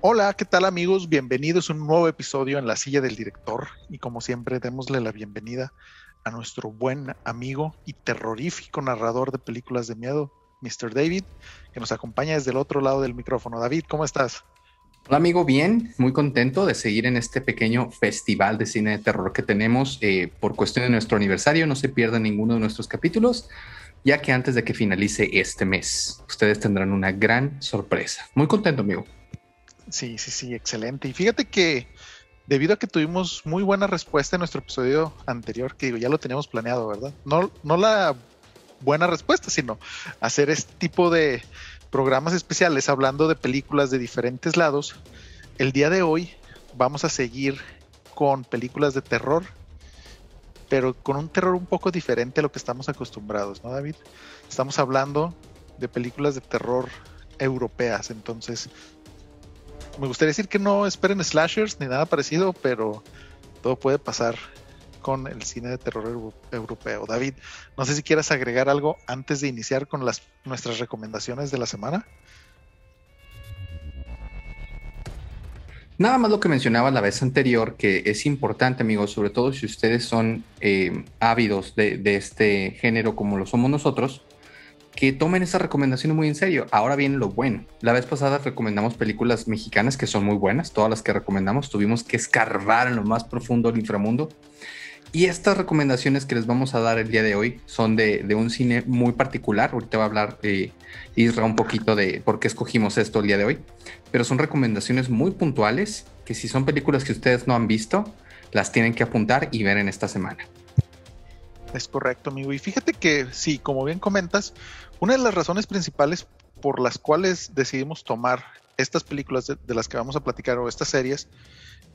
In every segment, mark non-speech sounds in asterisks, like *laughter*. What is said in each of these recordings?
Hola, ¿qué tal amigos? Bienvenidos a un nuevo episodio en la silla del director y como siempre démosle la bienvenida a nuestro buen amigo y terrorífico narrador de películas de miedo, Mr. David, que nos acompaña desde el otro lado del micrófono. David, ¿cómo estás? Hola amigo, bien, muy contento de seguir en este pequeño festival de cine de terror que tenemos eh, por cuestión de nuestro aniversario. No se pierdan ninguno de nuestros capítulos, ya que antes de que finalice este mes, ustedes tendrán una gran sorpresa. Muy contento, amigo. Sí, sí, sí, excelente. Y fíjate que debido a que tuvimos muy buena respuesta en nuestro episodio anterior, que digo, ya lo teníamos planeado, ¿verdad? No, no la buena respuesta, sino hacer este tipo de programas especiales hablando de películas de diferentes lados. El día de hoy vamos a seguir con películas de terror, pero con un terror un poco diferente a lo que estamos acostumbrados, ¿no, David? Estamos hablando de películas de terror europeas, entonces me gustaría decir que no esperen slashers ni nada parecido, pero todo puede pasar con el cine de terror europeo. David, no sé si quieras agregar algo antes de iniciar con las, nuestras recomendaciones de la semana. Nada más lo que mencionaba la vez anterior, que es importante, amigos, sobre todo si ustedes son eh, ávidos de, de, este género como lo somos nosotros, que tomen esa recomendación muy en serio. Ahora viene lo bueno. La vez pasada recomendamos películas mexicanas que son muy buenas, todas las que recomendamos tuvimos que escarbar en lo más profundo del inframundo y estas recomendaciones que les vamos a dar el día de hoy son de, un cine muy particular. Ahorita va a hablar eh, Isra un poquito de por qué escogimos esto el día de hoy. Pero son recomendaciones muy puntuales que si son películas que ustedes no han visto, las tienen que apuntar y ver en esta semana. Es correcto, amigo. Y fíjate que sí, como bien comentas, una de las razones principales por las cuales decidimos tomar estas películas de, de las que vamos a platicar o estas series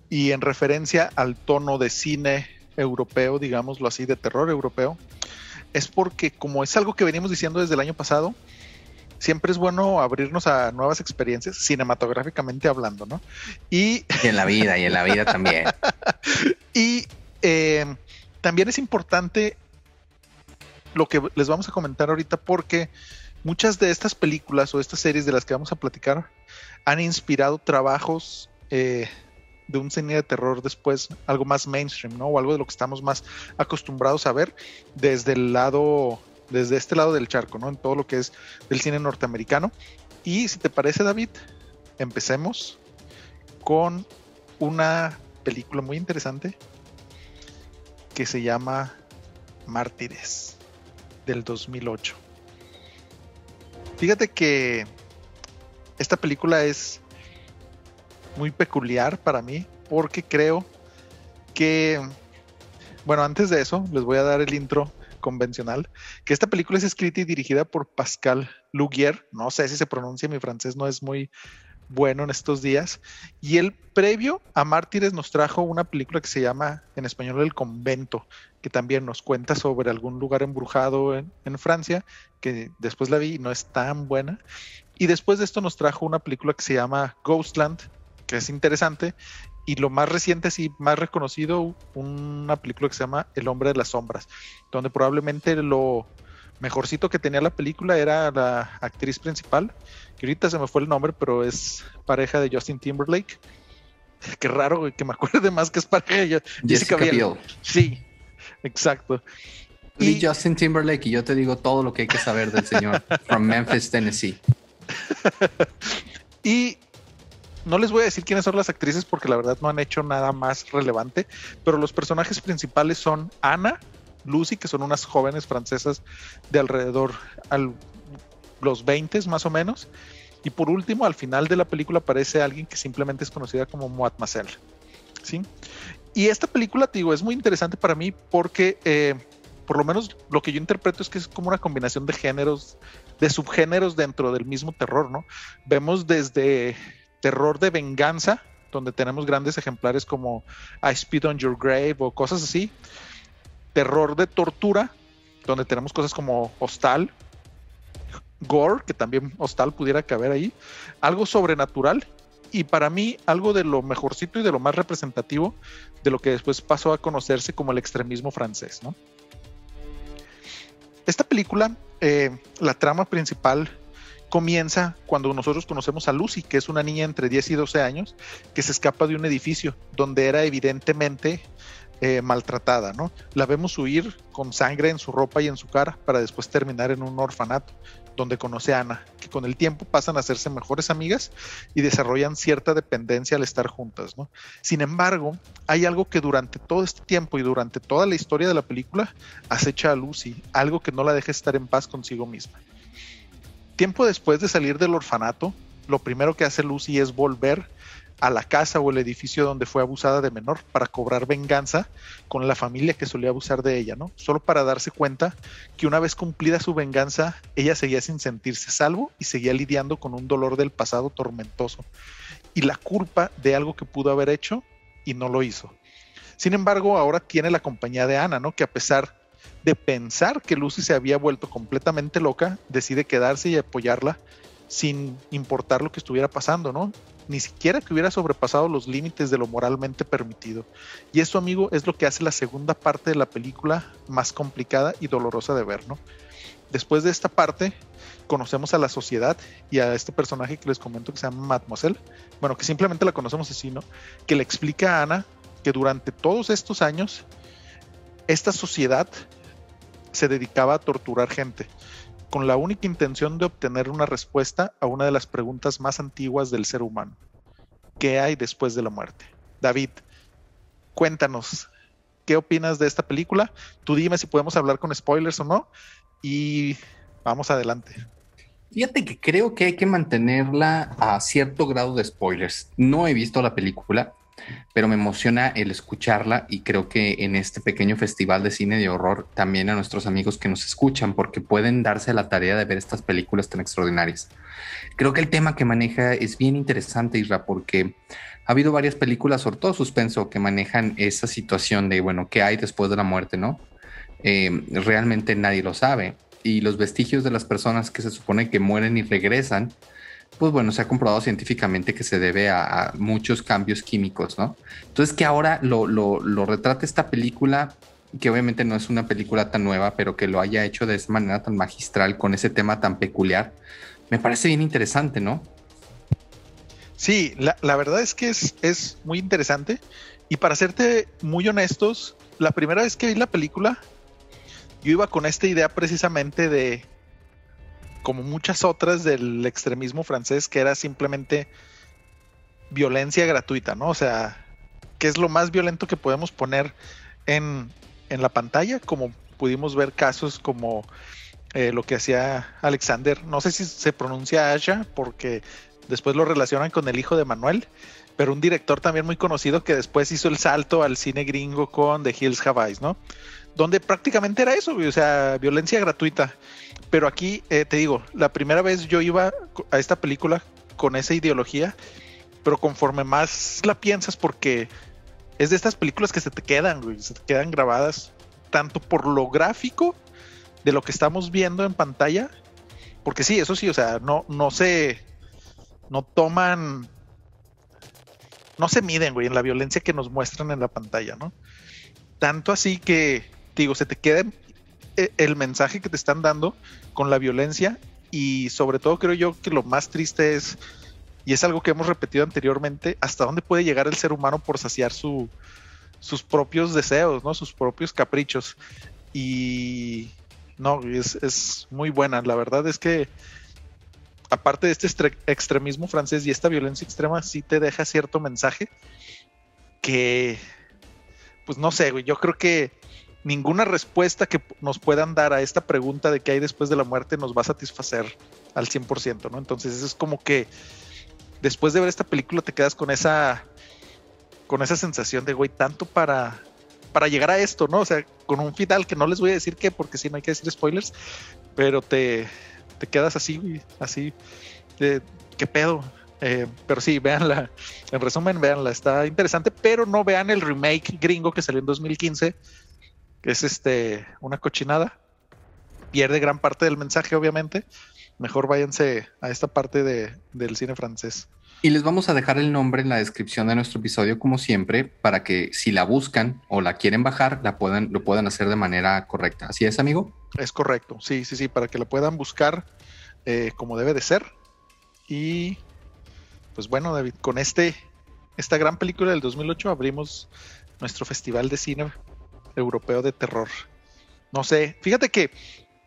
y en referencia al tono de cine europeo, digámoslo así, de terror europeo, es porque como es algo que venimos diciendo desde el año pasado, siempre es bueno abrirnos a nuevas experiencias, cinematográficamente hablando, ¿no? Y, en la vida, y en la vida también. *laughs* y eh, también es importante lo que les vamos a comentar ahorita porque muchas de estas películas o estas series de las que vamos a platicar han inspirado trabajos eh, de un cine de terror después algo más mainstream, ¿no? O algo de lo que estamos más acostumbrados a ver desde el lado, desde este lado del charco, ¿no? En todo lo que es del cine norteamericano. Y si te parece, David, empecemos con una película muy interesante que se llama Mártires del 2008. Fíjate que esta película es muy peculiar para mí porque creo que, bueno, antes de eso les voy a dar el intro convencional, que esta película es escrita y dirigida por Pascal Lugier, no sé si se pronuncia, mi francés no es muy bueno en estos días, y el previo a Mártires nos trajo una película que se llama en español El Convento, que también nos cuenta sobre algún lugar embrujado en, en Francia, que después la vi y no es tan buena, y después de esto nos trajo una película que se llama Ghostland, que es interesante. Y lo más reciente, sí, más reconocido, una película que se llama El hombre de las sombras, donde probablemente lo mejorcito que tenía la película era la actriz principal, que ahorita se me fue el nombre, pero es pareja de Justin Timberlake. *laughs* Qué raro que me acuerde más que es pareja de Jessica, Biel. Sí, exacto. Y Justin Timberlake, y yo te digo todo lo que hay que saber del señor from Memphis, Tennessee. *laughs* y no les voy a decir quiénes son las actrices porque la verdad no han hecho nada más relevante, pero los personajes principales son Ana, Lucy, que son unas jóvenes francesas de alrededor a los 20 más o menos. Y por último, al final de la película aparece alguien que simplemente es conocida como Mademoiselle. ¿sí? Y esta película, digo, es muy interesante para mí porque, eh, por lo menos lo que yo interpreto es que es como una combinación de géneros, de subgéneros dentro del mismo terror, ¿no? Vemos desde terror de venganza, donde tenemos grandes ejemplares como I Speed on Your Grave o cosas así. Terror de tortura, donde tenemos cosas como Hostal, Gore, que también Hostal pudiera caber ahí. Algo sobrenatural y para mí algo de lo mejorcito y de lo más representativo de lo que después pasó a conocerse como el extremismo francés. Esta película, eh, la trama principal comienza cuando nosotros conocemos a Lucy, que es una niña entre 10 y 12 años, que se escapa de un edificio donde era evidentemente eh, maltratada, ¿no? La vemos huir con sangre en su ropa y en su cara para después terminar en un orfanato donde conoce a Ana, que con el tiempo pasan a hacerse mejores amigas y desarrollan cierta dependencia al estar juntas, ¿no? Sin embargo, hay algo que durante todo este tiempo y durante toda la historia de la película acecha a Lucy, algo que no la deja estar en paz consigo misma. Tiempo después de salir del orfanato, lo primero que hace Lucy es volver a la casa o el edificio donde fue abusada de menor para cobrar venganza con la familia que solía abusar de ella, ¿no? Solo para darse cuenta que una vez cumplida su venganza, ella seguía sin sentirse salvo y seguía lidiando con un dolor del pasado tormentoso y la culpa de algo que pudo haber hecho y no lo hizo. Sin embargo, ahora tiene la compañía de Ana, ¿no? Que a pesar de pensar que Lucy se había vuelto completamente loca, decide quedarse y apoyarla sin importar lo que estuviera pasando, ¿no? Ni siquiera que hubiera sobrepasado los límites de lo moralmente permitido. Y eso, amigo, es lo que hace la segunda parte de la película más complicada y dolorosa de ver, ¿no? Después de esta parte, conocemos a la sociedad y a este personaje que les comento que se llama Mademoiselle, bueno, que simplemente la conocemos así, ¿no? Que le explica a Ana que durante todos estos años, esta sociedad se dedicaba a torturar gente con la única intención de obtener una respuesta a una de las preguntas más antiguas del ser humano. ¿Qué hay después de la muerte? David, cuéntanos, ¿qué opinas de esta película? Tú dime si podemos hablar con spoilers o no y vamos adelante. Fíjate que creo que hay que mantenerla a cierto grado de spoilers. No he visto la película, pero me emociona el escucharla y creo que en este pequeño festival de cine de horror también a nuestros amigos que nos escuchan porque pueden darse la tarea de ver estas películas tan extraordinarias. Creo que el tema que maneja es bien interesante, Isra, porque ha habido varias películas, sobre todo suspenso, que manejan esa situación de, bueno, ¿qué hay después de la muerte, no? Eh, realmente nadie lo sabe. Y los vestigios de las personas que se supone que mueren y regresan, pues bueno, se ha comprobado científicamente que se debe a, muchos cambios químicos, ¿no? Entonces que ahora lo, lo, retrate esta película, que obviamente no es una película tan nueva, pero que lo haya hecho de esa manera tan magistral, con ese tema tan peculiar, me parece bien interesante, ¿no? Sí, la, la verdad es que es, es muy interesante. Y para serte muy honestos, la primera vez que vi la película, yo iba con esta idea precisamente de como muchas otras del extremismo francés, que era simplemente violencia gratuita, ¿no? O sea, ¿qué es lo más violento que podemos poner en, en la pantalla? Como pudimos ver casos como eh, lo que hacía Alexander, no sé si se pronuncia Asha, porque después lo relacionan con el hijo de Manuel, pero un director también muy conocido que después hizo el salto al cine gringo con The Hills Have ¿no? Donde prácticamente era eso, o sea, violencia gratuita. Pero aquí, eh, te digo, la primera vez yo iba a esta película con esa ideología, pero conforme más la piensas, porque es de estas películas que se te quedan, güey, se te quedan grabadas tanto por lo gráfico de lo que estamos viendo en pantalla, porque sí, eso sí, o sea, no, no se, no toman, no se miden, güey, en la violencia que nos muestran en la pantalla, ¿no? Tanto así que, digo, se te queda eh, el mensaje que te están dando con la violencia y sobre todo creo yo que lo más triste es, y es algo que hemos repetido anteriormente, hasta dónde puede llegar el ser humano por saciar su, sus propios deseos, ¿no? Sus propios caprichos. Y no, es, es muy buena. La verdad es que aparte de este extremismo francés y esta violencia extrema, sí te deja cierto mensaje que, pues no sé, güey, yo creo que ninguna respuesta que nos puedan dar a esta pregunta de qué hay después de la muerte nos va a satisfacer al 100%, ¿no? Entonces es como que después de ver esta película te quedas con esa con esa sensación de, güey, tanto para para llegar a esto, ¿no? O sea, con un final que no les voy a decir qué, porque si no hay que decir spoilers, pero te, te quedas así, así, de, ¿qué pedo? Eh, pero sí, véanla. En resumen, véanla. Está interesante, pero no vean el remake gringo que salió en 2015 que es este una cochinada. Pierde gran parte del mensaje, obviamente. Mejor váyanse a esta parte de, del cine francés. Y les vamos a dejar el nombre en la descripción de nuestro episodio, como siempre, para que si la buscan o la quieren bajar, la puedan, lo puedan hacer de manera correcta. ¿Así es, amigo? Es correcto, sí, sí, sí, para que la puedan buscar eh, como debe de ser. Y pues bueno, David, con este, esta gran película del 2008 abrimos nuestro festival de cine europeo de terror. No sé, fíjate que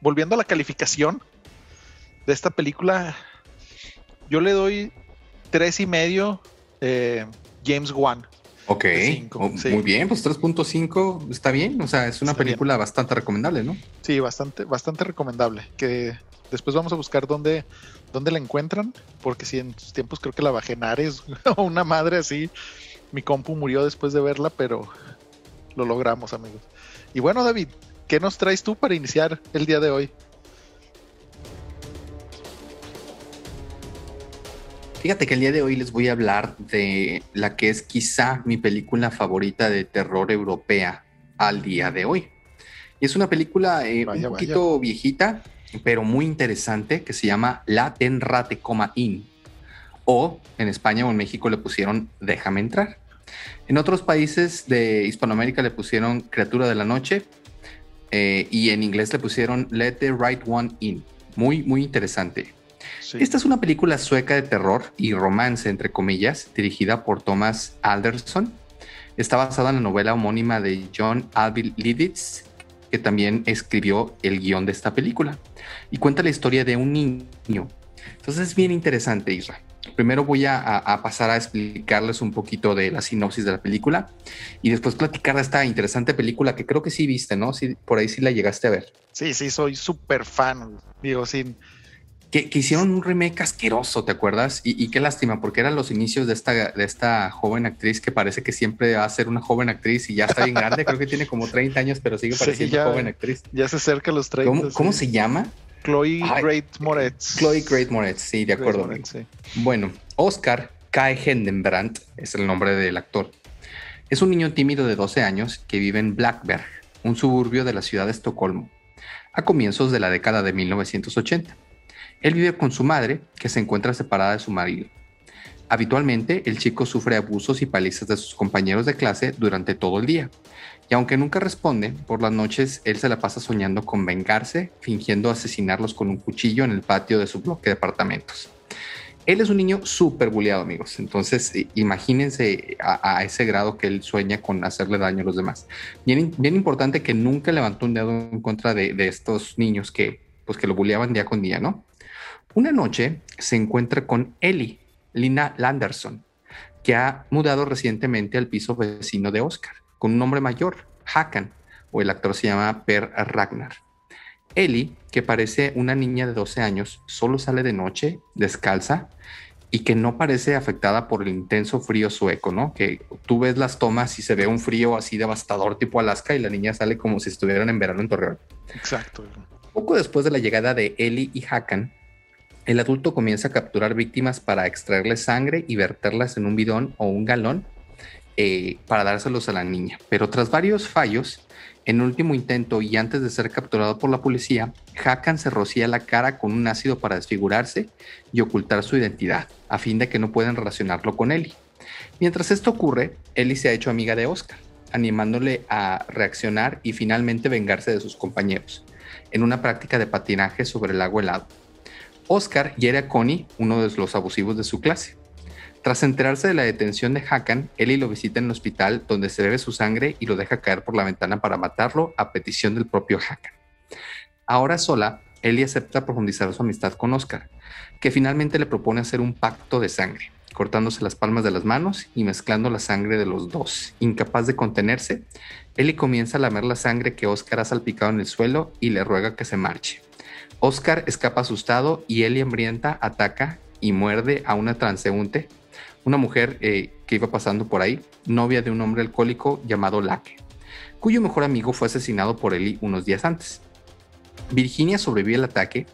volviendo a la calificación de esta película, yo le doy tres y medio eh, James Wan. Ok, oh, muy bien, pues 3.5 está bien, o sea, es una película bastante recomendable, ¿no? Sí, bastante, bastante recomendable, que después vamos a buscar dónde, dónde la encuentran, porque si en sus tiempos creo que la bajé en Ares o *laughs* una madre así, mi compu murió después de verla, pero lo logramos, amigos. Y bueno, David, ¿qué nos traes tú para iniciar el día de hoy? Fíjate que el día de hoy les voy a hablar de la que es quizá mi película favorita de terror europea al día de hoy. Y es una película eh, un poquito viejita, pero muy interesante, que se llama La Tenrate, In. O en España o en México le pusieron Déjame entrar. En otros países de Hispanoamérica le pusieron Criatura de la Noche eh, y en inglés le pusieron Let the Right One In. Muy, muy interesante. Esta es una película sueca de terror y romance, entre comillas, dirigida por Thomas Alderson. Está basada en la novela homónima de John Alvin Liditz, que también escribió el guion de esta película. Y cuenta la historia de un niño. Entonces es bien interesante, Israel. Primero voy a, pasar a explicarles un poquito de la sinopsis de la película y después platicar de esta interesante película que creo que sí viste, ¿no? Sí, por ahí sí la llegaste a ver. Sí, sí, soy súper fan. Digo, sin, que, hicieron un remake asqueroso, ¿te acuerdas? Y, qué lástima, porque eran los inicios de esta, de esta joven actriz que parece que siempre va a ser una joven actriz y ya está bien grande, creo que tiene como 30 años, pero sigue *laughs* pareciendo joven actriz. Ya se acerca a los 30. ¿Cómo, se llama? Chloe Great Moretz. Chloe Great Moretz, sí, de acuerdo. Bueno, Oscar Kai Hendenbrandt es el nombre del actor. Es un niño tímido de 12 años que vive en Blackberg, un suburbio de la ciudad de Estocolmo, a comienzos de la década de 1980. Él vive con su madre, que se encuentra separada de su marido. Habitualmente, el chico sufre abusos y palizas de sus compañeros de clase durante todo el día. Y aunque nunca responde, por las noches él se la pasa soñando con vengarse, fingiendo asesinarlos con un cuchillo en el patio de su bloque de apartamentos. Él es un niño súper bulleado, amigos. Entonces, imagínense a, ese grado que él sueña con hacerle daño a los demás. Bien, importante que nunca levantó un dedo en contra de, estos niños que, pues, que lo bulleaban día con día, ¿no? Una noche se encuentra con Ellie, Lina Landerson, que ha mudado recientemente al piso vecino de Oscar, con un nombre mayor, Hakan, o el actor se llama Per Ragnar. Ellie, que parece una niña de 12 años, solo sale de noche, descalza, y que no parece afectada por el intenso frío sueco, ¿no? Que tú ves las tomas y se ve un frío así devastador tipo Alaska y la niña sale como si estuvieran en verano en Torreón. Exacto. Poco después de la llegada de Ellie y Hakan, el adulto comienza a capturar víctimas para extraerles sangre y verterlas en un bidón o un galón eh, para dárselos a la niña. Pero tras varios fallos, en último intento y antes de ser capturado por la policía, Hakan se rocía la cara con un ácido para desfigurarse y ocultar su identidad, a fin de que no puedan relacionarlo con Ellie. Mientras esto ocurre, Ellie se ha hecho amiga de Oscar, animándole a reaccionar y finalmente vengarse de sus compañeros, en una práctica de patinaje sobre el agua helado. Oscar hiere a Connie, uno de los abusivos de su clase. Tras enterarse de la detención de Hakan, Ellie lo visita en el hospital donde se bebe su sangre y lo deja caer por la ventana para matarlo a petición del propio Hakan. Ahora sola, Ellie acepta profundizar su amistad con Oscar, que finalmente le propone hacer un pacto de sangre, cortándose las palmas de las manos y mezclando la sangre de los dos. Incapaz de contenerse, Ellie comienza a lamer la sangre que Oscar ha salpicado en el suelo y le ruega que se marche. Oscar escapa asustado y Ellie hambrienta ataca y muerde a una transeúnte, una mujer eh, que iba pasando por ahí, novia de un hombre alcohólico llamado Lake, cuyo mejor amigo fue asesinado por Ellie unos días antes. Virginia sobrevive al ataque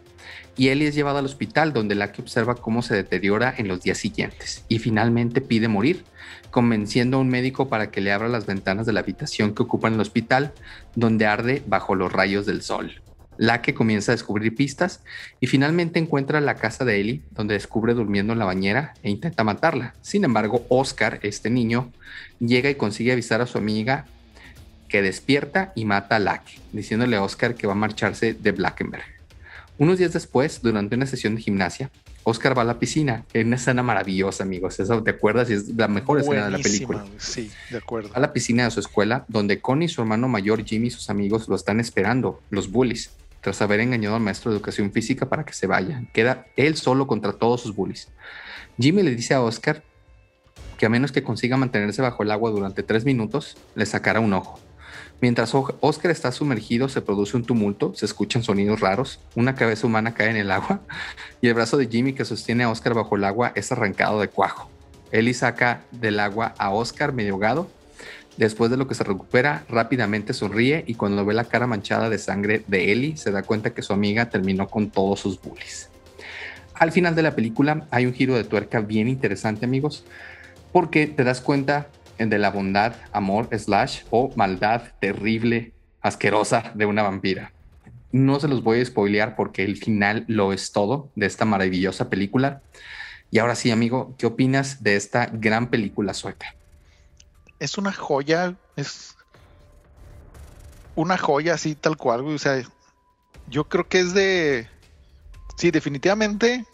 y Ellie es llevada al hospital donde Lake observa cómo se deteriora en los días siguientes y finalmente pide morir, convenciendo a un médico para que le abra las ventanas de la habitación que ocupa en el hospital, donde arde bajo los rayos del sol la que comienza a descubrir pistas y finalmente encuentra la casa de Ellie, donde descubre durmiendo en la bañera e intenta matarla. Sin embargo, Oscar, este niño, llega y consigue avisar a su amiga que despierta y mata a Lake, diciéndole a Oscar que va a marcharse de Blackenberg. Unos días después, durante una sesión de gimnasia, Oscar va a la piscina. Es una escena maravillosa, amigos. ¿te acuerdas? Es la mejor escena de la película. Sí, de acuerdo. A la piscina de su escuela, donde Connie, su hermano mayor, Jimmy y sus amigos lo están esperando, los bullies, tras haber engañado al maestro de educación física para que se vaya. Queda él solo contra todos sus bullies. Jimmy le dice a Oscar que a menos que consiga mantenerse bajo el agua durante tres minutos, le sacará un ojo. Mientras Oscar está sumergido, se produce un tumulto, se escuchan sonidos raros, una cabeza humana cae en el agua *laughs* y el brazo de Jimmy que sostiene a Oscar bajo el agua es arrancado de cuajo. Ellie saca del agua a Oscar medio ahogado. Después de lo que se recupera, rápidamente sonríe y cuando ve la cara manchada de sangre de Ellie, se da cuenta que su amiga terminó con todos sus bullies. Al final de la película hay un giro de tuerca bien interesante, amigos, porque te das cuenta de la bondad, amor, slash o maldad terrible, asquerosa de una vampira. No se los voy a spoilear porque el final lo es todo de esta maravillosa película. Y ahora sí, amigo, ¿qué opinas de esta gran película sueca? Es una joya, es una joya así tal cual, O sea, yo creo que es de. Sí, definitivamente.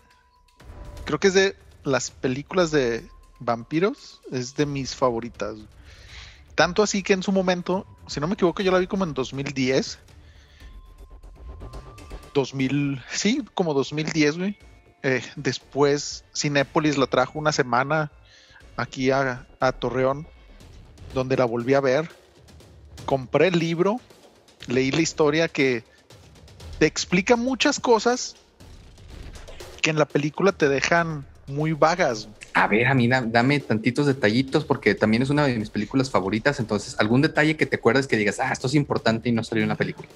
Creo que es de las películas de Vampiros es de mis favoritas. Tanto así que en su momento, si no me equivoco, yo la vi como en 2010. 2000, sí, como 2010, güey. Eh, después Cinépolis la trajo una semana aquí a, a Torreón, donde la volví a ver. Compré el libro, leí la historia que te explica muchas cosas que en la película te dejan muy vagas a ver, a mí dame tantitos detallitos porque también es una de mis películas favoritas. Entonces, algún detalle que te acuerdes que digas, ah, esto es importante y no salió en la película.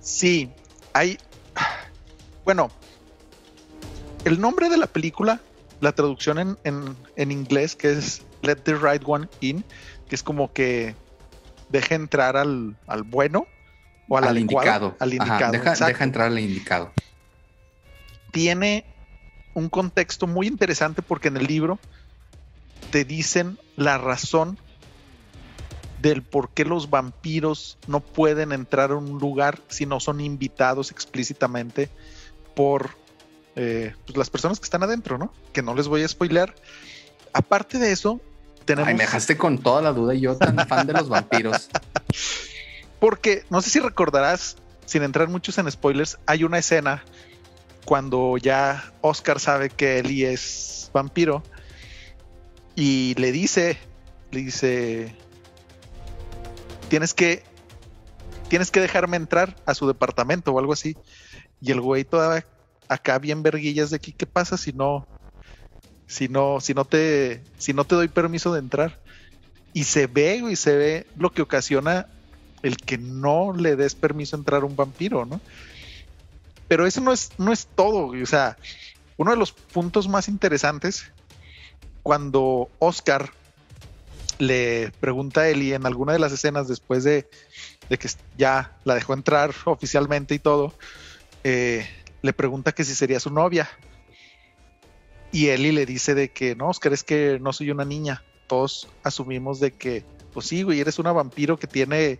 Sí, hay. Bueno, el nombre de la película, la traducción en, inglés, que es Let the Right One In, que es como que deja entrar al, bueno o al, indicado. Al indicado. deja entrar al indicado. Tiene un contexto muy interesante porque en el libro te dicen la razón del por qué los vampiros no pueden entrar a un lugar si no son invitados explícitamente por eh, pues, las personas que están adentro, ¿no? Que no les voy a spoiler. Aparte de eso, tenemos. Ay, me dejaste con toda la duda y yo tan fan de los vampiros. *laughs* Porque no sé si recordarás, sin entrar muchos en spoilers, hay una escena cuando ya Oscar sabe que Eli es vampiro y le dice, le dice, tienes que, tienes que dejarme entrar a su departamento o algo así. Y el güey todavía acá bien verguillas de aquí, ¿qué pasa si no, si no, si no te, si no te doy permiso de entrar? Y se ve, y se ve lo que ocasiona el que no le des permiso a entrar a un vampiro, ¿no? Pero eso no es, no es todo. O sea, uno de los puntos más interesantes, cuando Oscar le pregunta a Eli en alguna de las escenas después de, que ya la dejó entrar *laughs* oficialmente y todo, eh, le pregunta que si sería su novia. Y Eli le dice de que no, Oscar, es que no soy una niña. Todos asumimos de que, pues sí, güey, eres una vampiro que tiene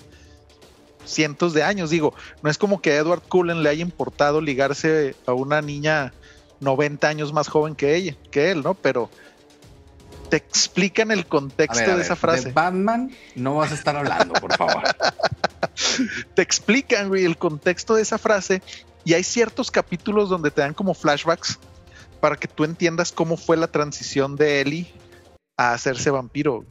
cientos de años. Digo, no es como que a Edward Cullen le haya importado ligarse a una niña 90 años más joven que ella, que él, ¿no? Pero te explican el contexto de esa frase. De Batman no vas a estar hablando, por favor. *laughs* te explican, güey, el contexto de esa frase y hay ciertos capítulos donde te dan como flashbacks para que tú entiendas cómo fue la transición de Ellie a hacerse vampiro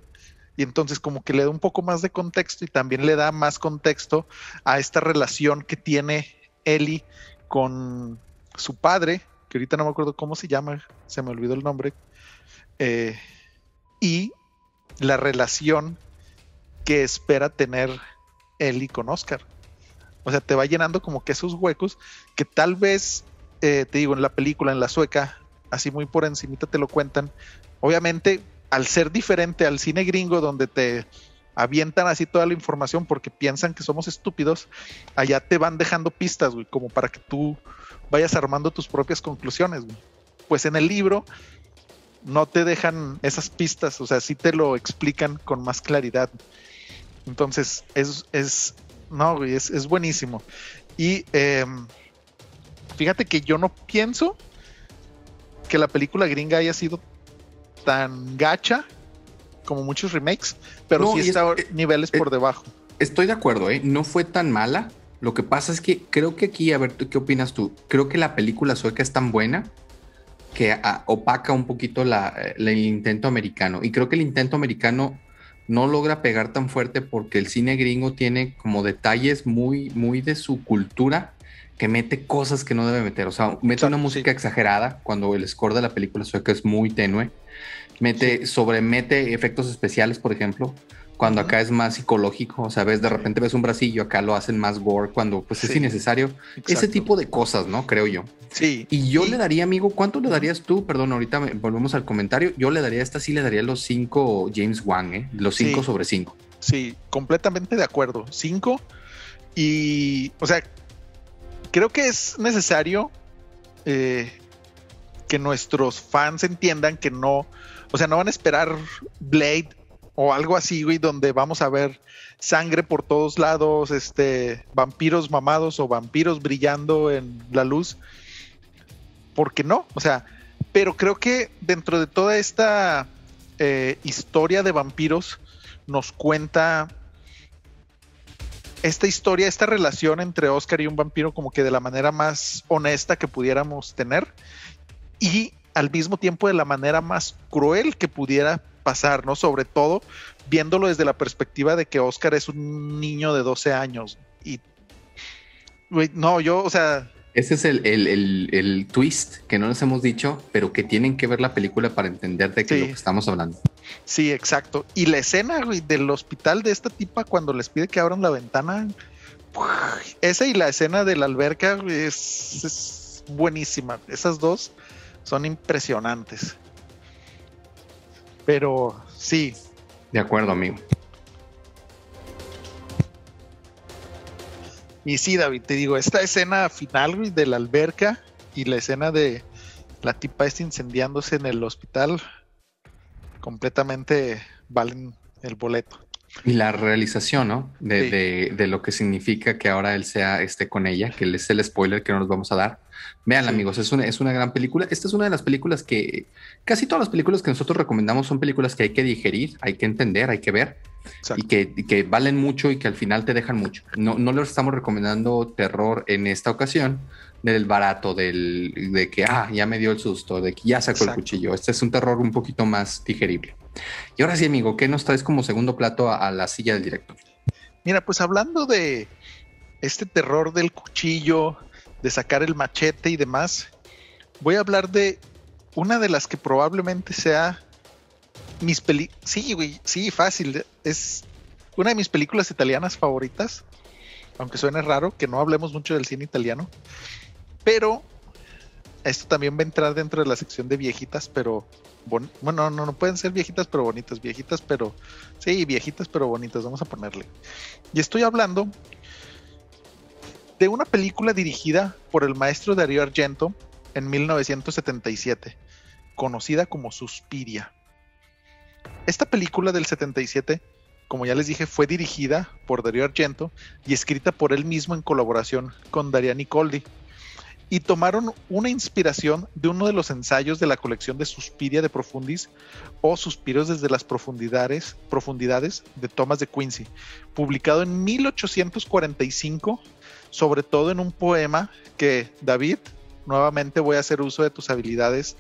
y entonces como que le da un poco más de contexto y también le da más contexto a esta relación que tiene Ellie con su padre, que ahorita no me acuerdo cómo se llama, se me olvidó el nombre, eh, y la relación que espera tener Ellie con Oscar. O sea, te va llenando como que esos huecos que tal vez, eh, te digo, en la película, en la sueca, así muy por encimita te lo cuentan. Obviamente al ser diferente al cine gringo donde te avientan así toda la información porque piensan que somos estúpidos, allá te van dejando pistas, güey, como para que tú vayas armando tus propias conclusiones. Pues en el libro no te dejan esas pistas, o sea, sí te lo explican con más claridad. Entonces, es, es no, güey, es, buenísimo. Y em, fíjate que yo no pienso que la película gringa haya sido tan gacha como muchos remakes, pero sí está eh, niveles por debajo. Estoy de acuerdo, ¿eh? No fue tan mala. Lo que pasa es que creo que aquí, a ver, ¿qué opinas tú? Creo que la película sueca es tan buena que ah, opaca un poquito el intento americano. Y creo que el intento americano no logra pegar tan fuerte porque el cine gringo tiene como detalles muy, muy de su cultura que mete cosas que no debe meter. O sea, mete una música exagerada cuando el score de la película sueca es muy tenue. Mete, sobremete efectos especiales, por ejemplo, cuando acá es más psicológico. O sea, ves, de repente ves un bracillo, acá lo hacen más gore cuando pues es innecesario. Ese tipo de cosas, ¿no? Creo yo. Sí. Y yo le daría, amigo, ¿cuánto le darías tú? Perdón, ahorita volvemos al comentario. Yo le daría esta, sí le daría los cinco James Wan, ¿eh? Los cinco sobre cinco. Sí, completamente de acuerdo. Cinco. Y, o sea, creo que es necesario eh, que nuestros fans entiendan que no, o sea, no van a esperar Blade o algo así, güey, donde vamos a ver sangre por todos lados, este, vampiros mamados o vampiros brillando en la luz. Porque no, o sea, pero creo que dentro de toda esta eh, historia de vampiros nos cuenta esta historia, esta relación entre Oscar y un vampiro como que de la manera más honesta que pudiéramos tener y al mismo tiempo de la manera más cruel que pudiera pasar, ¿no? Sobre todo viéndolo desde la perspectiva de que Oscar es un niño de 12 años y no, yo, o sea, ese es el, twist que no les hemos dicho, pero que tienen que ver la película para entender de qué es lo que estamos hablando. Sí, exacto. Y la escena del hospital de esta tipa cuando les pide que abran la ventana, esa y la escena de la alberca es, es buenísima. Esas dos son impresionantes. Pero sí. De acuerdo, amigo. Y sí, David, te digo, esta escena final de la alberca y la escena de la tipa esta incendiándose en el hospital completamente valen el boleto. Y la realización, ¿no? De, de, lo que significa que ahora él sea esté con ella, que es el spoiler que no nos vamos a dar. Vean, amigos, es una, es una gran película. Esta es una de las películas que casi todas las películas que nosotros recomendamos son películas que hay que digerir, hay que entender, hay que ver y que, que, valen mucho y que al final te dejan mucho. No, no les estamos recomendando terror en esta ocasión del barato, del, de que, ah, ya me dio el susto, de que ya sacó el cuchillo. Este es un terror un poquito más digerible. Y ahora sí, amigo, ¿qué nos traes como segundo plato a, la silla del director? Mira, pues hablando de este terror del cuchillo, de sacar el machete y demás, voy a hablar de una de las que probablemente sea mis peli... Sí, güey, sí, fácil. Es una de mis películas italianas favoritas. Aunque suene raro que no hablemos mucho del cine italiano. Pero esto también va a entrar dentro de la sección de viejitas, pero bueno, no, no pueden ser viejitas pero bonitas, viejitas pero sí, viejitas pero bonitas, vamos a ponerle. Y estoy hablando de una película dirigida por el maestro Darío Argento en 1977, conocida como Suspiria. Esta película del 77, como ya les dije, fue dirigida por Darío Argento y escrita por él mismo en colaboración con Daria Nicoldi. Y tomaron una inspiración de uno de los ensayos de la colección de Suspiria de Profundis o Suspiros desde las profundidades, profundidades de Thomas de Quincy, publicado en 1845, sobre todo en un poema que David, nuevamente voy a hacer uso de tus habilidades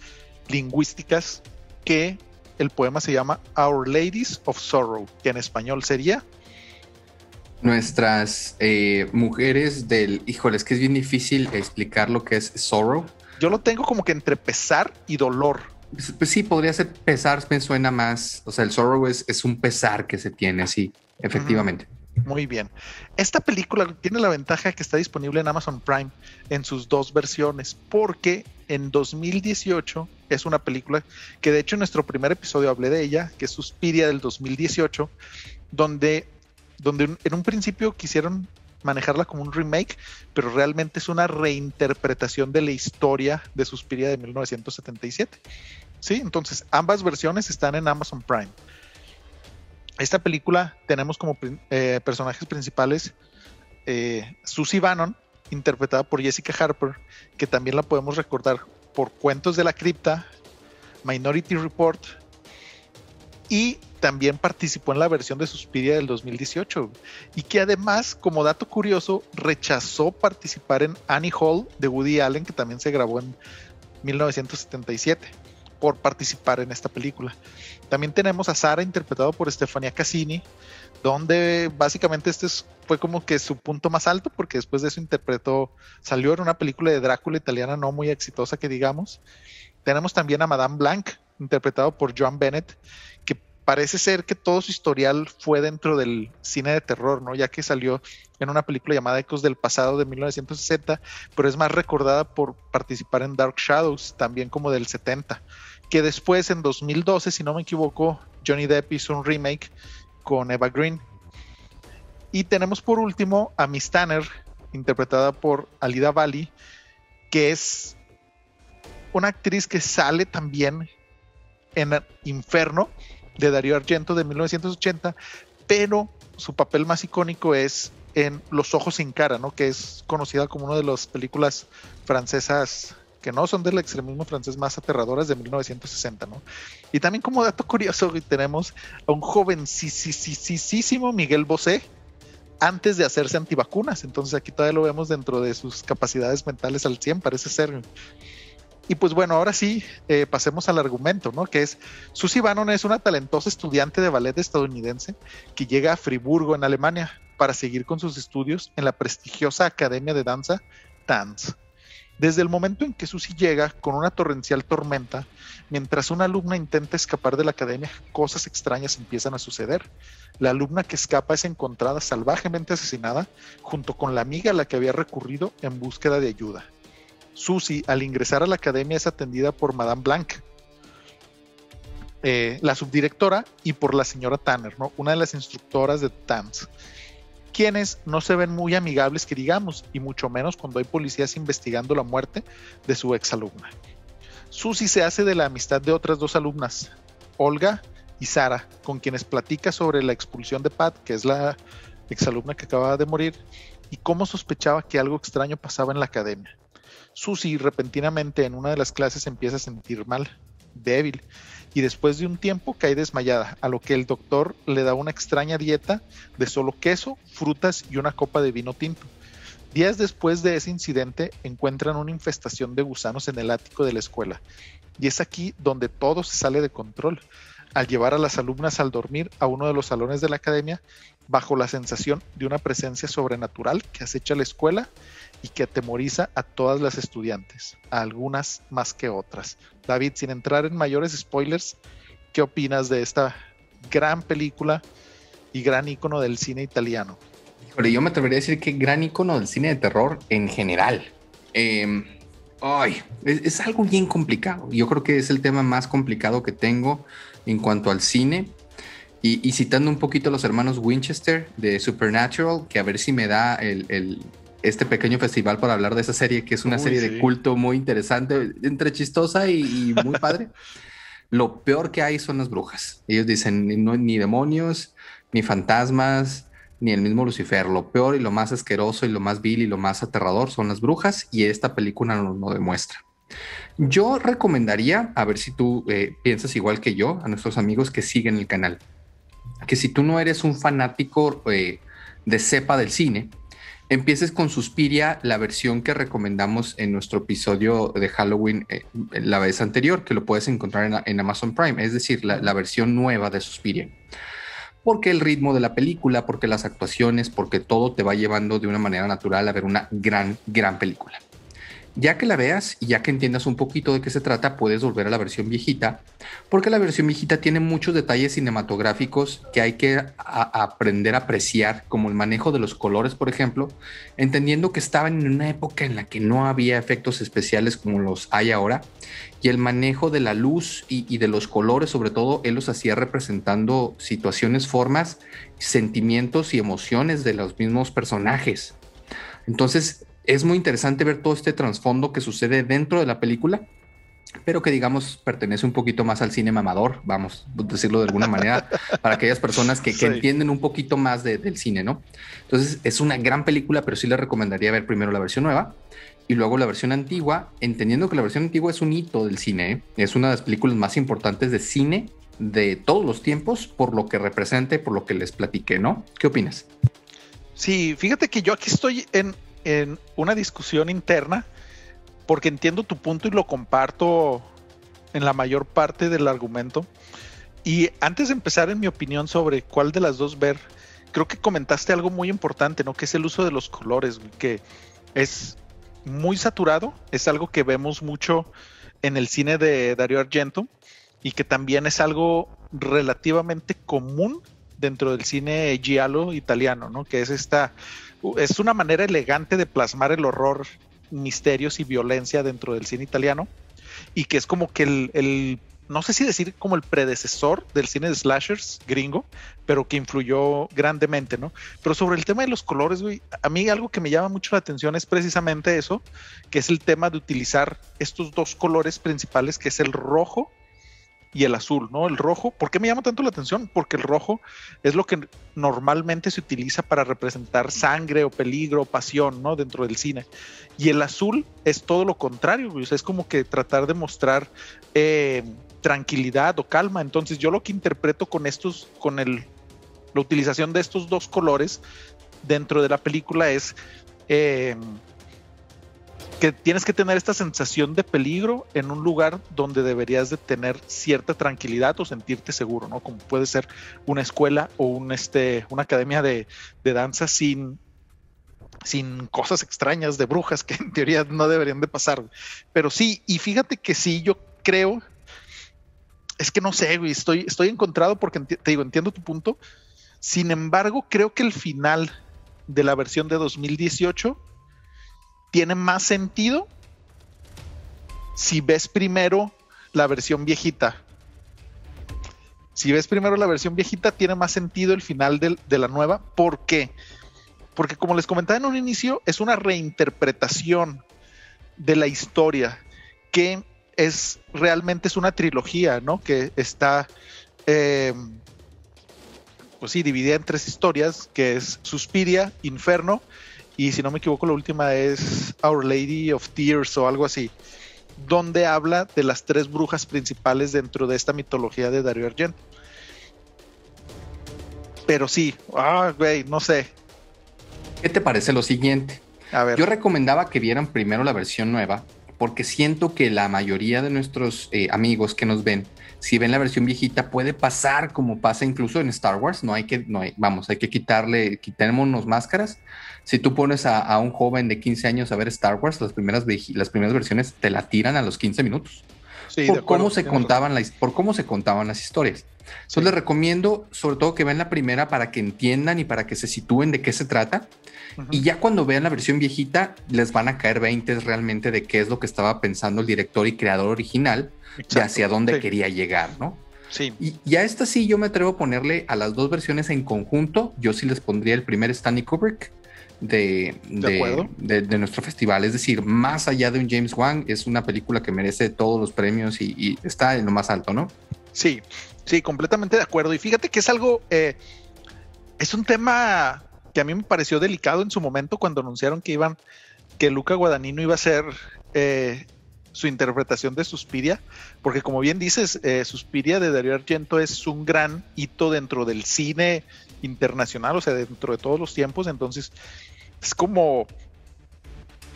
lingüísticas, que el poema se llama Our Ladies of Sorrow, que en español sería nuestras eh, mujeres del, híjole, es que es bien difícil explicar lo que es sorrow. Yo lo tengo como que entre pesar y dolor. Pues, pues sí, podría ser pesar, me suena más, o sea, el sorrow es, es un pesar que se tiene, sí, efectivamente. Muy bien. Esta película tiene la ventaja que está disponible en Amazon Prime en sus dos versiones, porque en 2018 es una película que de hecho en nuestro primer episodio hablé de ella, que es Suspiria del 2018, donde, donde en un principio quisieron manejarla como un remake, pero realmente es una reinterpretación de la historia de Suspiria de 1977. Sí, entonces ambas versiones están en Amazon Prime esta película tenemos como eh, personajes principales eh, Susie Bannon, interpretada por Jessica Harper, que también la podemos recordar por Cuentos de la Cripta, Minority Report, y también participó en la versión de Suspiria del 2018 y que además, como dato curioso, rechazó participar en Annie Hall de Woody Allen, que también se grabó en 1977 por participar en esta película. También tenemos a Sara interpretado por Stefania Cassini, donde básicamente este fue como que su punto más alto, porque después de eso interpretó, salió en una película de Drácula italiana no muy exitosa que digamos. Tenemos también a Madame Blanc, interpretado por Joan Bennett, que parece ser que todo su historial fue dentro del cine de terror, ¿no? Ya que salió en una película llamada Ecos del Pasado de 1960, pero es más recordada por participar en Dark Shadows, también como del 70 que después en 2012, si no me equivoco, Johnny Depp hizo un remake con Eva Green. Y tenemos por último a Miss Tanner, interpretada por Alida Bali, que es una actriz que sale también en Inferno de Darío Argento de 1980, pero su papel más icónico es en Los ojos sin cara, ¿no? que es conocida como una de las películas francesas que no son del extremismo francés más aterradoras de 1960, ¿no? Y también como dato curioso tenemos a un jovencísimo Miguel Bosé antes de hacerse antivacunas, entonces aquí todavía lo vemos dentro de sus capacidades mentales al 100, parece ser. Y pues bueno, ahora sí, eh, pasemos al argumento, ¿no? Que es, Susie Bannon es una talentosa estudiante de ballet estadounidense que llega a Friburgo, en Alemania, para seguir con sus estudios en la prestigiosa Academia de Danza Tanz. Desde el momento en que Susie llega con una torrencial tormenta, mientras una alumna intenta escapar de la academia, cosas extrañas empiezan a suceder. La alumna que escapa es encontrada salvajemente asesinada junto con la amiga a la que había recurrido en búsqueda de ayuda. Susie, al ingresar a la academia, es atendida por Madame Blanc, eh, la subdirectora, y por la señora Tanner, ¿no? una de las instructoras de TAMS quienes no se ven muy amigables que digamos, y mucho menos cuando hay policías investigando la muerte de su exalumna. Susie se hace de la amistad de otras dos alumnas, Olga y Sara, con quienes platica sobre la expulsión de Pat, que es la exalumna que acaba de morir, y cómo sospechaba que algo extraño pasaba en la academia. Susie repentinamente en una de las clases empieza a sentir mal, débil, y después de un tiempo cae desmayada, a lo que el doctor le da una extraña dieta de solo queso, frutas y una copa de vino tinto. Días después de ese incidente encuentran una infestación de gusanos en el ático de la escuela, y es aquí donde todo se sale de control. Al llevar a las alumnas al dormir a uno de los salones de la academia, bajo la sensación de una presencia sobrenatural que acecha la escuela y que atemoriza a todas las estudiantes, a algunas más que otras. David, sin entrar en mayores spoilers, ¿qué opinas de esta gran película y gran icono del cine italiano? Pero yo me atrevería a decir que gran icono del cine de terror en general. Em, ay, es, algo bien complicado. Yo creo que es el tema más complicado que tengo en cuanto al cine. Y, citando un poquito a los hermanos Winchester de Supernatural, que a ver si me da el, este pequeño festival para hablar de esa serie, que es una serie de culto muy interesante, entre chistosa y, muy *laughs* padre. Lo peor que hay son las brujas. Ellos dicen ni demonios, ni fantasmas, ni el mismo Lucifer. Lo peor y lo más asqueroso y lo más vil y lo más aterrador son las brujas y esta película nos lo demuestra. Yo recomendaría, a ver si tú eh, piensas igual que yo, a nuestros amigos que siguen el canal, que si tú no eres un fanático eh, de cepa del cine, empieces con Suspiria, la versión que recomendamos en nuestro episodio de Halloween eh, la vez anterior, que lo puedes encontrar en, Amazon Prime, es decir, la, versión nueva de Suspiria. Porque el ritmo de la película, porque las actuaciones, porque todo te va llevando de una manera natural a ver una gran, gran película. Ya que la veas y ya que entiendas un poquito de qué se trata, puedes volver a la versión viejita, porque la versión viejita tiene muchos detalles cinematográficos que hay que aprender a apreciar, como el manejo de los colores, por ejemplo, entendiendo que estaban en una época en la que no había efectos especiales como los hay ahora, y el manejo de la luz y, y de los colores, sobre todo, él los hacía representando situaciones, formas, sentimientos y emociones de los mismos personajes. Entonces, es muy interesante ver todo este trasfondo que sucede dentro de la película pero que digamos pertenece un poquito más al cine mamador, vamos a decirlo de alguna manera, *laughs* para aquellas personas que, entienden un poquito más del cine, ¿no? Entonces es una gran película, pero sí les recomendaría ver primero la versión nueva y luego la versión antigua, entendiendo que la versión antigua es un hito del cine, ¿eh? es una de las películas más importantes de cine de todos los tiempos por lo que representa por lo que les platiqué, ¿no? ¿Qué opinas? Sí, fíjate que yo aquí estoy en, en una discusión interna porque entiendo tu punto y lo comparto en la mayor parte del argumento. Y antes de empezar en mi opinión sobre cuál de las dos ver, creo que comentaste algo muy importante, ¿no? Que es el uso de los colores, que es muy saturado, es algo que vemos mucho en el cine de Dario Argento y que también es algo relativamente común dentro del cine giallo italiano, ¿no? Que es esta, es una manera elegante de plasmar el horror misterios y violencia dentro del cine italiano y que es como que el, no sé si decir como el predecesor del cine de slashers gringo, pero que influyó grandemente, ¿no? Pero sobre el tema de los colores, güey, a mí algo que me llama mucho la atención es precisamente eso, que es el tema de utilizar estos dos colores principales, que es el rojo y el azul, ¿no? El rojo, ¿por qué me llama tanto la atención? Porque el rojo es lo que normalmente se utiliza para representar sangre o peligro o pasión, ¿no? Dentro del cine. Y el azul es todo lo contrario, es como que tratar de mostrar eh, tranquilidad o calma. Entonces yo lo que interpreto con estos, con el, la utilización de estos dos colores dentro de la película es... Eh, que tienes que tener esta sensación de peligro en un lugar donde deberías de tener cierta tranquilidad o sentirte seguro, ¿no? Como puede ser una escuela o un, este, una academia de, danza sin, sin cosas extrañas de brujas que *laughs* en teoría no deberían de pasar. Pero sí, y fíjate que sí, yo creo, es que no sé, güey, estoy, estoy encontrado porque te digo, entiendo tu punto. Sin embargo, creo que el final de la versión de 2018 tiene más sentido si ves primero la versión viejita. Si ves primero la versión viejita, tiene más sentido el final de, la nueva. ¿Por qué? Porque como les comentaba en un inicio, es una reinterpretación de la historia que es realmente es una trilogía, ¿no? Que está, eh, pues sí, dividida en tres historias, que es Suspiria, Inferno y si no me equivoco la última es Our Lady of Tears o algo así, donde habla de las tres brujas principales dentro de esta mitología de Dario Argento. Pero sí, ah, güey, no sé. ¿Qué te parece lo siguiente? A ver. Yo recomendaba que vieran primero la versión nueva, porque siento que la mayoría de nuestros eh, amigos que nos ven si ven la versión viejita, puede pasar como pasa incluso en Star Wars. No hay que, no hay, vamos, hay que quitarle, quitémonos máscaras. Si tú pones a, un joven de 15 años a ver Star Wars, las primeras, las primeras versiones te la tiran a los 15 minutos. Sí, por, cómo se contaban las, por cómo se contaban las historias. Entonces les recomiendo sobre todo que vean la primera para que entiendan y para que se sitúen de qué se trata. Y ya cuando vean la versión viejita, les van a caer 20 realmente de qué es lo que estaba pensando el director y creador original de hacia dónde quería llegar, ¿no? Sí. Y, a esta sí yo me atrevo a ponerle a las dos versiones en conjunto. Yo sí les pondría el primer Stanley Kubrick de, de, nuestro festival. Es decir, más allá de un James Wan, es una película que merece todos los premios y, está en lo más alto, ¿no? Sí, sí, completamente de acuerdo. Y fíjate que es algo, eh, es un tema que a mí me pareció delicado en su momento cuando anunciaron que iban, que Luca Guadagnino iba a ser eh, su interpretación de Suspiria, porque como bien dices, eh, Suspiria de Dario Argento es un gran hito dentro del cine internacional, o sea, dentro de todos los tiempos, entonces es como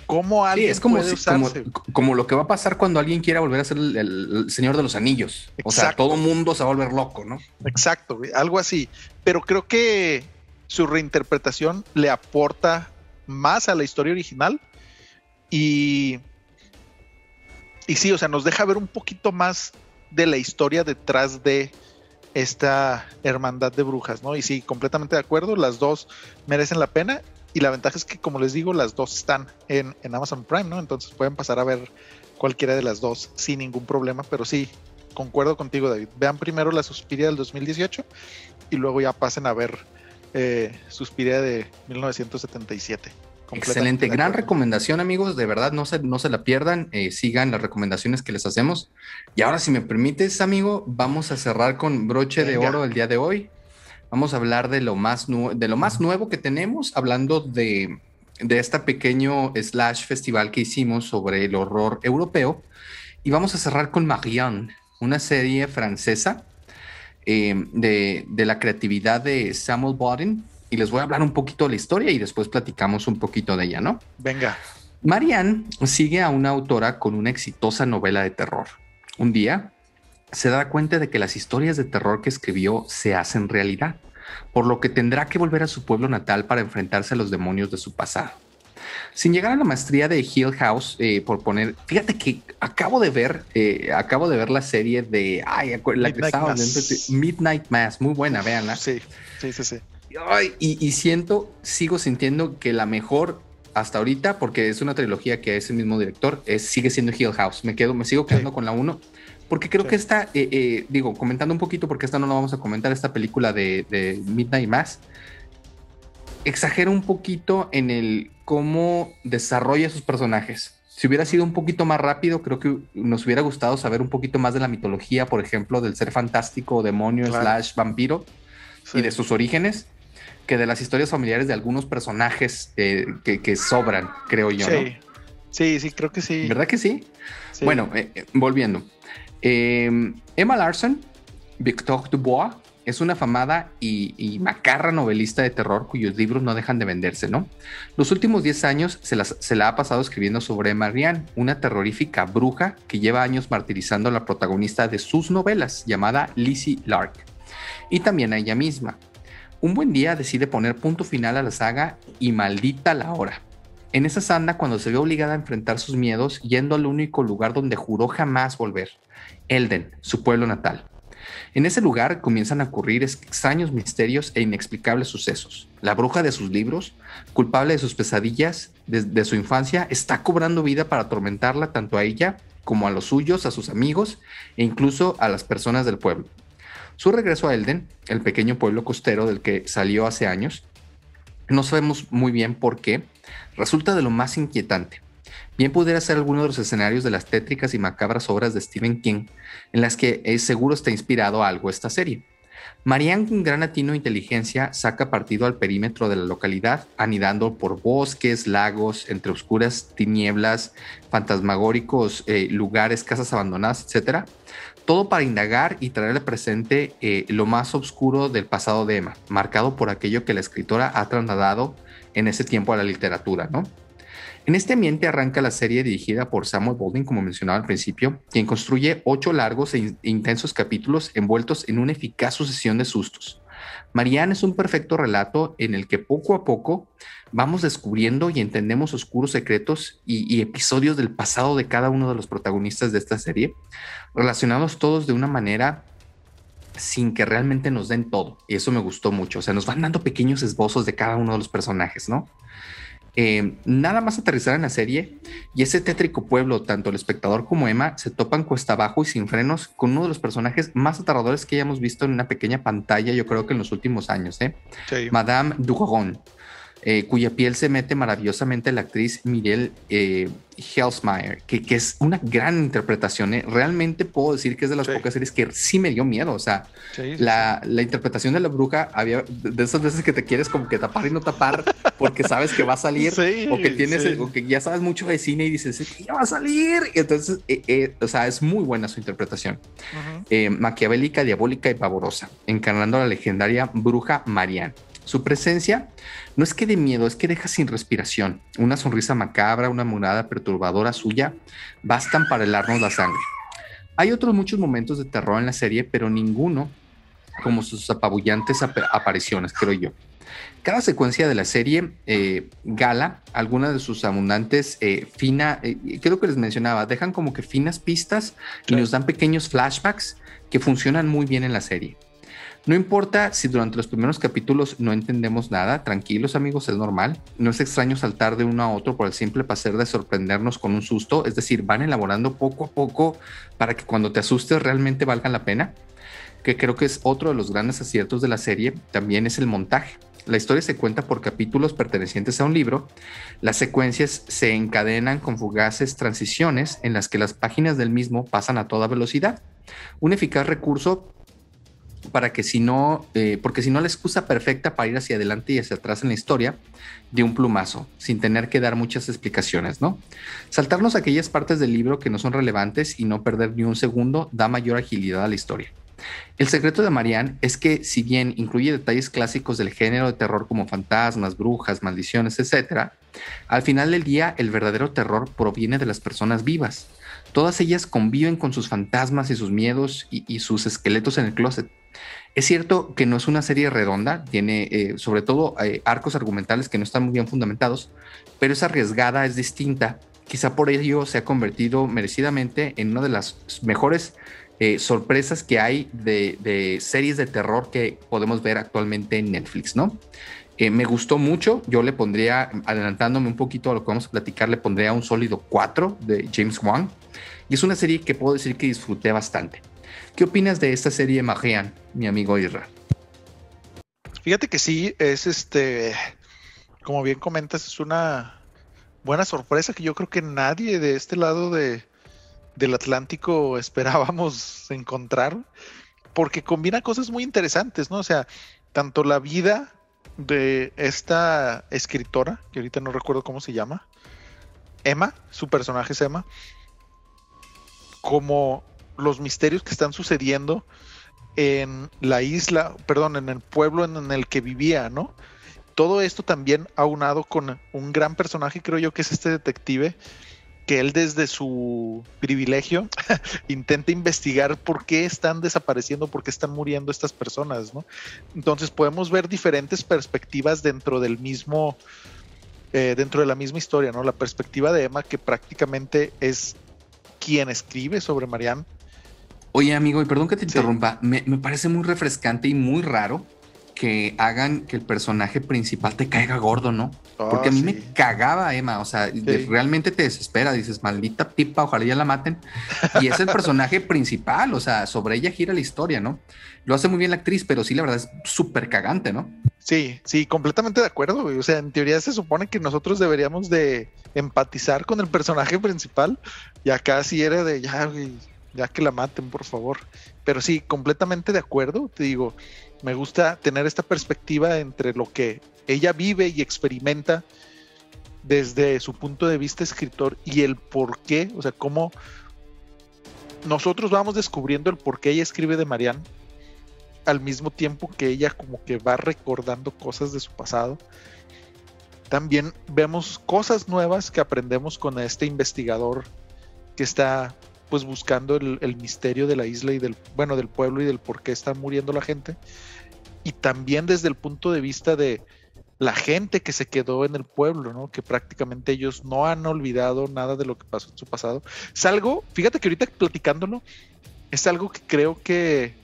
como alguien es como, como, lo que va a pasar cuando alguien quiera volver a ser el, Señor de los Anillos. O sea, todo mundo se va a volver loco, ¿no? Exacto, algo así. Pero creo que su reinterpretación le aporta más a la historia original y y sí, o sea, nos deja ver un poquito más de la historia detrás de esta hermandad de brujas, ¿no? Y sí, completamente de acuerdo, las dos merecen la pena y la ventaja es que, como les digo, las dos están en, Amazon Prime, ¿no? Entonces pueden pasar a ver cualquiera de las dos sin ningún problema, pero sí, concuerdo contigo, David. Vean primero la Suspiria del 2018 y luego ya pasen a ver eh, Suspiria de 1977 Excelente, gran recomendación amigos, de verdad no se, no se la pierdan, eh, sigan las recomendaciones que les hacemos. Y ahora si me permites amigo, vamos a cerrar con broche de oro el día de hoy. Vamos a hablar de lo más, de lo más nuevo que tenemos, hablando de, de este pequeño slash festival que hicimos sobre el horror europeo. Y vamos a cerrar con Marianne, una serie francesa eh, de, de, la creatividad de Samuel Bodin. Y les voy a hablar un poquito de la historia y después platicamos un poquito de ella, ¿no? Venga. Marianne sigue a una autora con una exitosa novela de terror. Un día se da cuenta de que las historias de terror que escribió se hacen realidad, por lo que tendrá que volver a su pueblo natal para enfrentarse a los demonios de su pasado. Sin llegar a la maestría de Hill House, eh, por poner, fíjate que acabo de ver, eh, acabo de ver la serie de, ay, la Midnight, que estaba Mass. Midnight Mass, muy buena, véanla. Sí, sí, sí, sí. Y, siento, sigo sintiendo que la mejor hasta ahorita, porque es una trilogía que es el mismo director, es, sigue siendo Hill House. Me quedo, me sigo quedando con la 1, porque creo que esta, eh, digo, comentando un poquito, porque esta no la vamos a comentar, esta película de, de Midnight Mass, exagera un poquito en el cómo desarrolla sus personajes. Si hubiera sido un poquito más rápido, creo que nos hubiera gustado saber un poquito más de la mitología, por ejemplo, del ser fantástico, demonio, slash vampiro y de sus orígenes, que de las historias familiares de algunos personajes eh, que, sobran, creo yo. Sí. sí, sí, creo que sí. ¿Verdad que sí? Bueno, eh, eh, volviendo. Emma Larson, Victor Dubois, es una afamada y, macarra novelista de terror cuyos libros no dejan de venderse, ¿no? Los últimos 10 años se, la ha pasado escribiendo sobre Marianne, una terrorífica bruja que lleva años martirizando a la protagonista de sus novelas, llamada Lizzie Lark, y también a ella misma. Un buen día decide poner punto final a la saga y maldita la hora. En esa sanda, cuando se ve obligada a enfrentar sus miedos, yendo al único lugar donde juró jamás volver, Elden, su pueblo natal. En ese lugar comienzan a ocurrir extraños misterios e inexplicables sucesos. La bruja de sus libros, culpable de sus pesadillas de, su infancia, está cobrando vida para atormentarla tanto a ella como a los suyos, a sus amigos e incluso a las personas del pueblo. Su regreso a Elden, el pequeño pueblo costero del que salió hace años, no sabemos muy bien por qué, resulta de lo más inquietante. Bien pudiera ser alguno de los escenarios de las tétricas y macabras obras de Stephen King, en las que es seguro está inspirado algo esta serie. Marianne, con gran atino e inteligencia, saca partido al perímetro de la localidad, anidando por bosques, lagos, entre oscuras tinieblas, fantasmagóricos eh, lugares, casas abandonadas, etc. Todo para indagar y traer al presente eh, lo más oscuro del pasado de Emma, marcado por aquello que la escritora ha trasladado en ese tiempo a la literatura, ¿no? En este ambiente arranca la serie dirigida por Samuel Golding, como mencionaba al principio, quien construye ocho largos e intensos capítulos envueltos en una eficaz sucesión de sustos. Marianne es un perfecto relato en el que poco a poco vamos descubriendo y entendemos oscuros secretos y, episodios del pasado de cada uno de los protagonistas de esta serie, relacionados todos de una manera sin que realmente nos den todo. Y eso me gustó mucho. O sea, nos van dando pequeños esbozos de cada uno de los personajes, ¿no? Eh, nada más aterrizar en la serie y ese tétrico pueblo, tanto el espectador como Emma, se topan cuesta abajo y sin frenos con uno de los personajes más aterradores que hayamos visto en una pequeña pantalla, yo creo que en los últimos años, ¿eh? Madame Dugon. Eh, cuya piel se mete maravillosamente la actriz Miguel eh, Helsmeyer, que, que, es una gran interpretación. ¿eh? Realmente puedo decir que es de las pocas series que sí me dio miedo. O sea, la, la, interpretación de la bruja había de esas veces que te quieres como que tapar y no tapar porque sabes que va a salir *laughs* o que tienes, o que ya sabes mucho de cine y dices, ya va a salir. Y entonces, o sea, es muy buena su interpretación. maquiavélica, diabólica y pavorosa, encarnando a la legendaria bruja Marianne. Su presencia no es que de miedo, es que deja sin respiración. Una sonrisa macabra, una murada perturbadora suya, bastan para helarnos la sangre. Hay otros muchos momentos de terror en la serie, pero ninguno como sus apabullantes apariciones, creo yo. Cada secuencia de la serie eh, gala algunas de sus abundantes eh, fina, eh, creo que les mencionaba, dejan como que finas pistas y nos dan pequeños flashbacks que funcionan muy bien en la serie. No importa si durante los primeros capítulos no entendemos nada, tranquilos amigos, es normal. No es extraño saltar de uno a otro por el simple placer de sorprendernos con un susto, es decir, van elaborando poco a poco para que cuando te asustes realmente valga la pena, que creo que es otro de los grandes aciertos de la serie, también es el montaje. La historia se cuenta por capítulos pertenecientes a un libro. Las secuencias se encadenan con fugaces transiciones en las que las páginas del mismo pasan a toda velocidad. Un eficaz recurso para que si no, eh, porque si no la excusa perfecta para ir hacia adelante y hacia atrás en la historia de un plumazo, sin tener que dar muchas explicaciones, ¿no? Saltarnos aquellas partes del libro que no son relevantes y no perder ni un segundo da mayor agilidad a la historia. El secreto de Marianne es que, si bien incluye detalles clásicos del género de terror como fantasmas, brujas, maldiciones, etc., al final del día el verdadero terror proviene de las personas vivas. Todas ellas conviven con sus fantasmas y sus miedos y, sus esqueletos en el closet. Es cierto que no es una serie redonda, tiene eh, sobre todo eh, arcos argumentales que no están muy bien fundamentados, pero es arriesgada, es distinta. Quizá por ello se ha convertido merecidamente en una de las mejores eh, sorpresas que hay de, series de terror que podemos ver actualmente en Netflix, ¿no? Me gustó mucho, yo le pondría, adelantándome un poquito a lo que vamos a platicar, le pondría un sólido 4 de James Wan. Y es una serie que puedo decir que disfruté bastante. ¿Qué opinas de esta serie Marian, mi amigo Isra? Fíjate que sí, es este, como bien comentas, es una buena sorpresa que yo creo que nadie de este lado de, del Atlántico *laughs* esperábamos encontrar, porque combina cosas muy interesantes, ¿no? O sea, tanto la vida de esta escritora, que ahorita no recuerdo cómo se llama, Emma, su personaje es Emma, como los misterios que están sucediendo en la isla, perdón, en el pueblo en el que vivía, ¿no? Todo esto también aunado con un gran personaje, creo yo, que es este detective, que él desde su privilegio *laughs* intenta investigar por qué están desapareciendo, por qué están muriendo estas personas, ¿no? Entonces podemos ver diferentes perspectivas dentro del mismo, eh, dentro de la misma historia, ¿no? La perspectiva de Emma que prácticamente es quien escribe sobre Marianne. Oye amigo, y perdón que te interrumpa, me, me parece muy refrescante y muy raro que hagan que el personaje principal te caiga gordo, ¿no? Porque a mí ah, me cagaba Emma, o sea, realmente te desespera, dices, maldita tipa, ojalá ya la maten. Y es el personaje *laughs* principal, o sea, sobre ella gira la historia, ¿no? Lo hace muy bien la actriz, pero sí, la verdad es súper cagante, ¿no? Sí, sí, completamente de acuerdo, O sea, en teoría se supone que nosotros deberíamos de empatizar con el personaje principal y acá sí era de, ya, ya que la maten, por favor. Pero sí, completamente de acuerdo, te digo, me gusta tener esta perspectiva entre lo que ella vive y experimenta desde su punto de vista escritor y el por qué, o sea, cómo nosotros vamos descubriendo el por qué ella escribe de Marianne al mismo tiempo que ella como que va recordando cosas de su pasado. También vemos cosas nuevas que aprendemos con este investigador que está pues buscando el, misterio de la isla y del, bueno, del pueblo y del por qué está muriendo la gente. Y también desde el punto de vista de, la gente que se quedó en el pueblo, ¿no? Que prácticamente ellos no han olvidado nada de lo que pasó en su pasado. Es algo, fíjate que ahorita platicándolo, es algo que creo que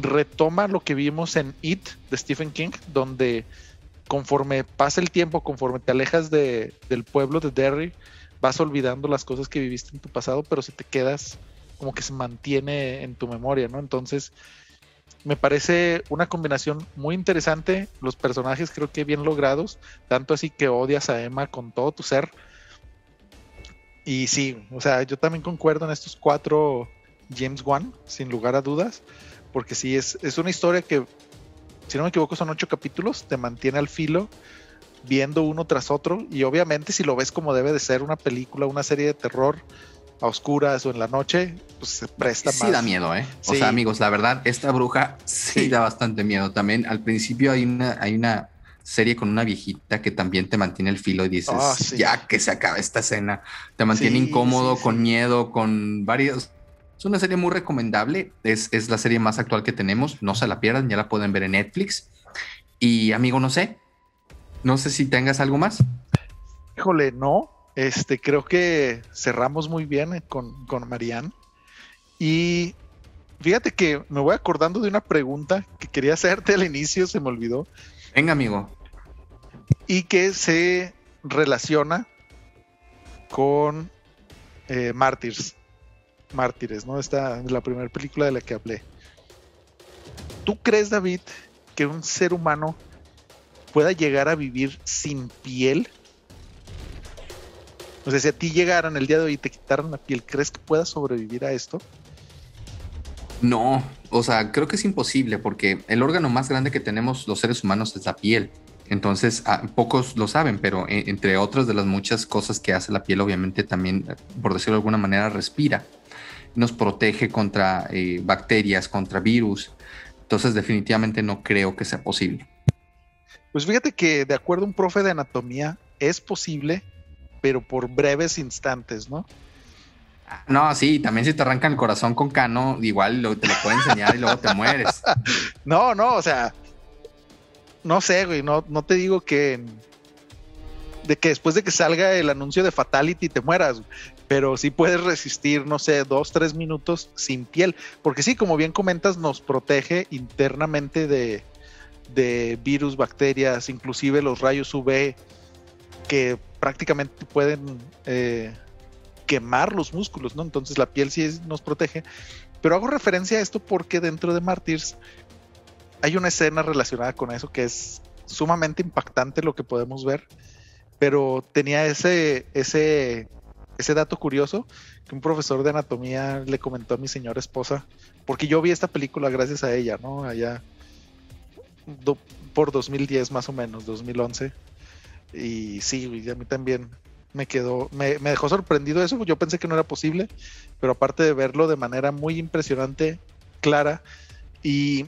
retoma lo que vimos en It de Stephen King, donde conforme pasa el tiempo, conforme te alejas de, del pueblo de Derry, vas olvidando las cosas que viviste en tu pasado, pero si te quedas como que se mantiene en tu memoria, ¿no? Entonces, me parece una combinación muy interesante. Los personajes creo que bien logrados, tanto así que odias a Emma con todo tu ser. Y sí, o sea, yo también concuerdo en estos cuatro James Wan, sin lugar a dudas, porque sí, es, es una historia que, si no me equivoco, son ocho capítulos, te mantiene al filo viendo uno tras otro y obviamente si lo ves como debe de ser una película, una serie de terror, a oscuras o en la noche, pues se presta más. Sí da miedo, ¿eh? O sea, amigos, la verdad, esta bruja sí, da bastante miedo. También al principio hay una, hay una serie con una viejita que también te mantiene el filo y dices, ah, ya que se acaba esta escena, te mantiene incómodo, con miedo, con varios... Es una serie muy recomendable, es, es la serie más actual que tenemos, no se la pierdan, ya la pueden ver en Netflix. Y amigo, no sé, no sé si tengas algo más. Híjole, no, este, creo que cerramos muy bien con, con Marianne. Y fíjate que me voy acordando de una pregunta que quería hacerte al inicio, se me olvidó. Venga, amigo. Y que se relaciona con eh, Mártires. Mártires, ¿no? Esta es la primera película de la que hablé. ¿Tú crees, David, que un ser humano pueda llegar a vivir sin piel? O sea, si a ti llegaran el día de hoy y te quitaran la piel, ¿crees que puedas sobrevivir a esto? No, o sea, creo que es imposible porque el órgano más grande que tenemos los seres humanos es la piel. Entonces, ah, pocos lo saben, pero eh, entre otras de las muchas cosas que hace la piel, obviamente también, por decirlo de alguna manera, respira. Nos protege contra eh, bacterias, contra virus. Entonces, definitivamente no creo que sea posible. Pues fíjate que de acuerdo a un profe de anatomía, es posible, pero por breves instantes, ¿no? No, sí, también si te arrancan el corazón con cano, igual te lo puede enseñar y luego te mueres. *laughs* No, no, o sea, no sé, güey, no, no te digo que de que después de que salga el anuncio de Fatality te mueras, pero sí puedes resistir, no sé, dos, tres minutos sin piel, porque sí, como bien comentas, nos protege internamente de, de virus, bacterias, inclusive los rayos UV que prácticamente pueden eh, quemar los músculos, ¿no? Entonces la piel sí nos protege. Pero hago referencia a esto porque dentro de Martyrs hay una escena relacionada con eso que es sumamente impactante lo que podemos ver, pero tenía ese, ese, ese dato curioso que un profesor de anatomía le comentó a mi señora esposa, porque yo vi esta película gracias a ella, ¿no? Allá por 2010 más o menos, 2011. Y sí, a mí también me quedó, me, me, dejó sorprendido eso, yo pensé que no era posible, pero aparte de verlo de manera muy impresionante, clara y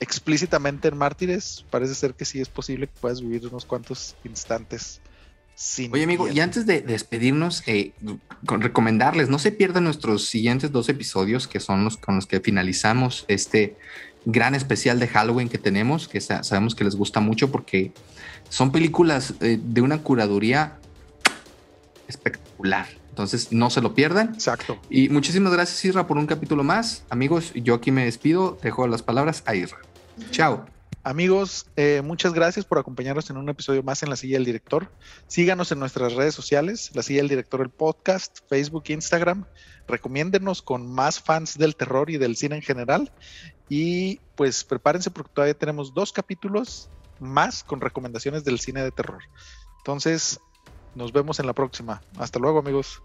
explícitamente en Mártires, parece ser que sí es posible que puedas vivir unos cuantos instantes sin. Oye, amigo, y antes de despedirnos, eh, con recomendarles, no se pierdan nuestros siguientes dos episodios, que son los con los que finalizamos este gran especial de Halloween que tenemos, que sabemos que les gusta mucho porque son películas eh, de una curaduría espectacular. Entonces, no se lo pierdan. Exacto. Y muchísimas gracias, Isra, por un capítulo más. Amigos, yo aquí me despido. Dejo las palabras a Isra. Chao. Amigos, eh, muchas gracias por acompañarnos en un episodio más en La Silla del Director. Síganos en nuestras redes sociales, La Silla del Director, el podcast, Facebook, Instagram. Recomiéndenos con más fans del terror y del cine en general. Y pues prepárense porque todavía tenemos dos capítulos más con recomendaciones del cine de terror. Entonces, nos vemos en la próxima. Hasta luego, amigos.